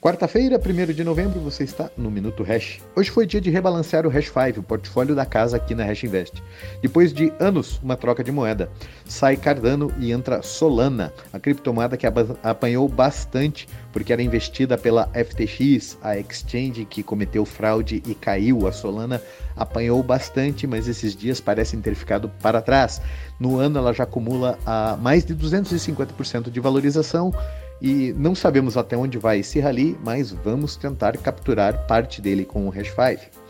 Quarta-feira, 1 de novembro, você está no Minuto Hash. Hoje foi dia de rebalancear o Hash 5, o portfólio da casa aqui na Hash Invest. Depois de anos, uma troca de moeda. Sai Cardano e entra Solana, a criptomoeda que apanhou bastante porque era investida pela FTX, a exchange que cometeu fraude e caiu. A Solana apanhou bastante, mas esses dias parecem ter ficado para trás. No ano, ela já acumula a mais de 250% de valorização e não sabemos até onde vai esse rally, mas vamos tentar capturar parte dele com o Hash 5.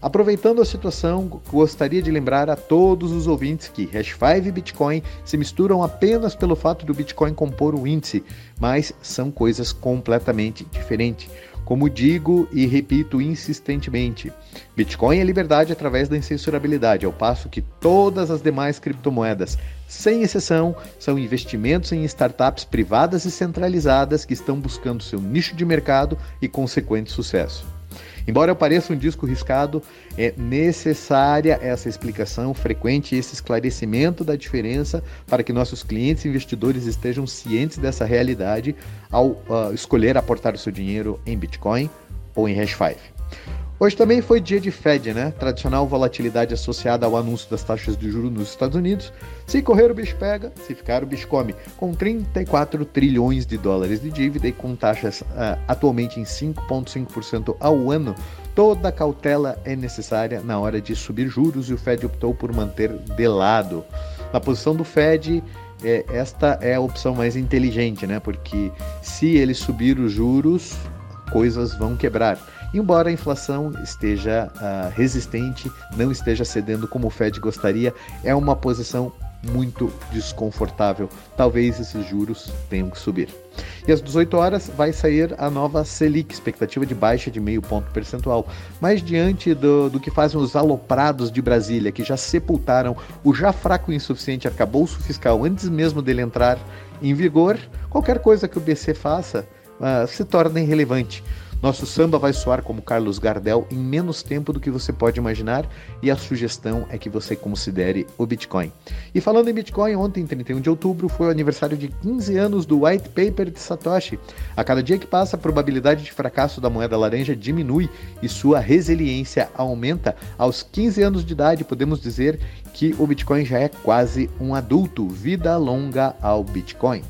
Aproveitando a situação, gostaria de lembrar a todos os ouvintes que Hash 5 e Bitcoin se misturam apenas pelo fato do Bitcoin compor o índice, mas são coisas completamente diferentes. Como digo e repito insistentemente, Bitcoin é liberdade através da incensurabilidade, ao passo que todas as demais criptomoedas, sem exceção, são investimentos em startups privadas e centralizadas que estão buscando seu nicho de mercado e consequente sucesso. Embora pareça um disco riscado, é necessária essa explicação frequente e esse esclarecimento da diferença para que nossos clientes e investidores estejam cientes dessa realidade ao uh, escolher aportar o seu dinheiro em Bitcoin ou em Hash 5. Hoje também foi dia de Fed, né? Tradicional volatilidade associada ao anúncio das taxas de juros nos Estados Unidos. Se correr o bicho pega, se ficar o bicho come. Com 34 trilhões de dólares de dívida e com taxas uh, atualmente em 5,5% ao ano, toda cautela é necessária na hora de subir juros e o Fed optou por manter de lado. Na posição do Fed, é, esta é a opção mais inteligente, né? Porque se ele subir os juros, coisas vão quebrar. Embora a inflação esteja uh, resistente, não esteja cedendo como o Fed gostaria, é uma posição muito desconfortável. Talvez esses juros tenham que subir. E às 18 horas vai sair a nova Selic, expectativa de baixa de meio ponto percentual. Mas diante do, do que fazem os aloprados de Brasília, que já sepultaram o já fraco e insuficiente arcabouço fiscal antes mesmo dele entrar em vigor, qualquer coisa que o BC faça uh, se torna irrelevante. Nosso samba vai soar como Carlos Gardel em menos tempo do que você pode imaginar e a sugestão é que você considere o Bitcoin. E falando em Bitcoin, ontem, 31 de outubro, foi o aniversário de 15 anos do White Paper de Satoshi. A cada dia que passa, a probabilidade de fracasso da moeda laranja diminui e sua resiliência aumenta. Aos 15 anos de idade, podemos dizer que o Bitcoin já é quase um adulto. Vida longa ao Bitcoin.